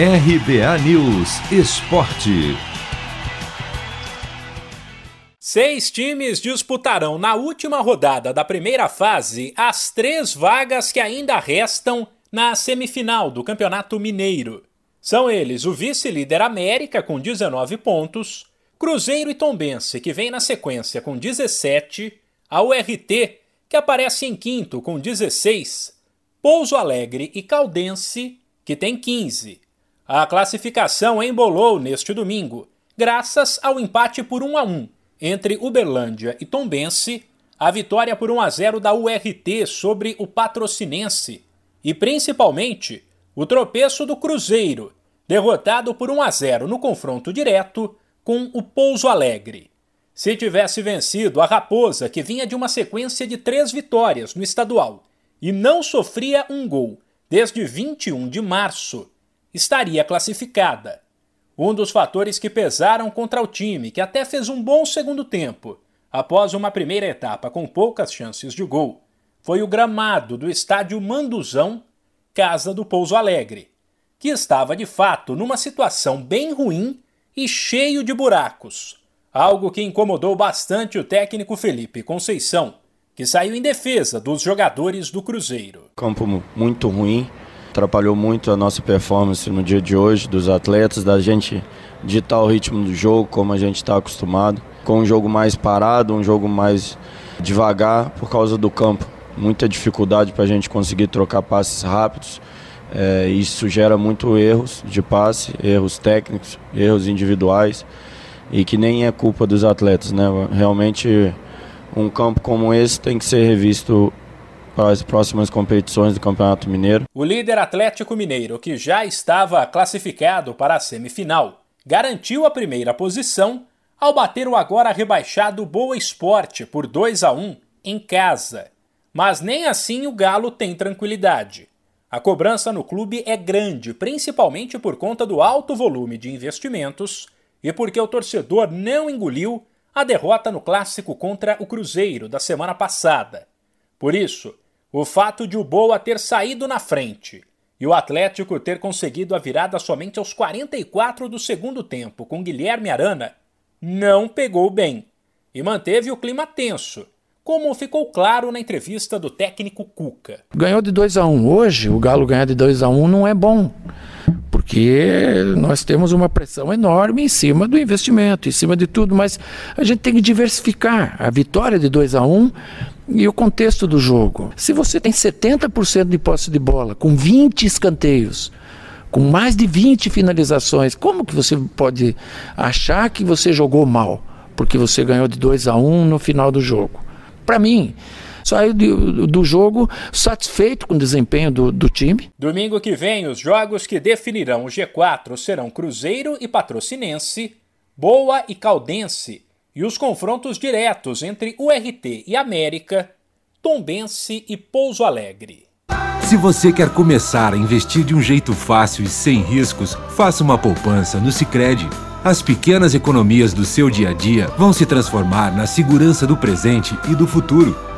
RBA News Esporte. Seis times disputarão na última rodada da primeira fase as três vagas que ainda restam na semifinal do Campeonato Mineiro. São eles o vice-líder América com 19 pontos, Cruzeiro e Tombense, que vem na sequência com 17, a URT, que aparece em quinto com 16, Pouso Alegre e Caldense, que tem 15. A classificação embolou neste domingo, graças ao empate por 1 a 1 entre Uberlândia e Tombense, a vitória por 1 a 0 da URT sobre o Patrocinense e principalmente o tropeço do Cruzeiro, derrotado por 1 a 0 no confronto direto com o Pouso Alegre. Se tivesse vencido a Raposa, que vinha de uma sequência de três vitórias no estadual e não sofria um gol desde 21 de março, estaria classificada. Um dos fatores que pesaram contra o time, que até fez um bom segundo tempo, após uma primeira etapa com poucas chances de gol, foi o gramado do estádio Manduzão, casa do Pouso Alegre, que estava de fato numa situação bem ruim e cheio de buracos, algo que incomodou bastante o técnico Felipe Conceição, que saiu em defesa dos jogadores do Cruzeiro. Campo muito ruim, atrapalhou muito a nossa performance no dia de hoje, dos atletas, da gente ditar o ritmo do jogo como a gente está acostumado, com um jogo mais parado, um jogo mais devagar por causa do campo. Muita dificuldade para a gente conseguir trocar passes rápidos é, isso gera muito erros de passe, erros técnicos, erros individuais e que nem é culpa dos atletas, né? Realmente um campo como esse tem que ser revisto para as próximas competições do Campeonato Mineiro. O líder Atlético Mineiro, que já estava classificado para a semifinal, garantiu a primeira posição ao bater o agora rebaixado Boa Esporte por 2 a 1 em casa. Mas nem assim o Galo tem tranquilidade. A cobrança no clube é grande, principalmente por conta do alto volume de investimentos e porque o torcedor não engoliu a derrota no clássico contra o Cruzeiro da semana passada. Por isso, o fato de o Boa ter saído na frente e o Atlético ter conseguido a virada somente aos 44 do segundo tempo com Guilherme Arana não pegou bem e manteve o clima tenso como ficou claro na entrevista do técnico Cuca. Ganhou de 2 a 1 um. Hoje, o Galo ganhar de 2 a 1 um não é bom. Porque nós temos uma pressão enorme em cima do investimento, em cima de tudo, mas a gente tem que diversificar a vitória de 2 a 1 um e o contexto do jogo. Se você tem 70% de posse de bola, com 20 escanteios, com mais de 20 finalizações, como que você pode achar que você jogou mal? Porque você ganhou de 2 a 1 no final do jogo para mim. Saiu do, do jogo satisfeito com o desempenho do, do time. Domingo que vem, os jogos que definirão o G4 serão Cruzeiro e Patrocinense, Boa e Caldense, e os confrontos diretos entre URT e América, Tombense e Pouso Alegre. Se você quer começar a investir de um jeito fácil e sem riscos, faça uma poupança no Sicredi. As pequenas economias do seu dia a dia vão se transformar na segurança do presente e do futuro.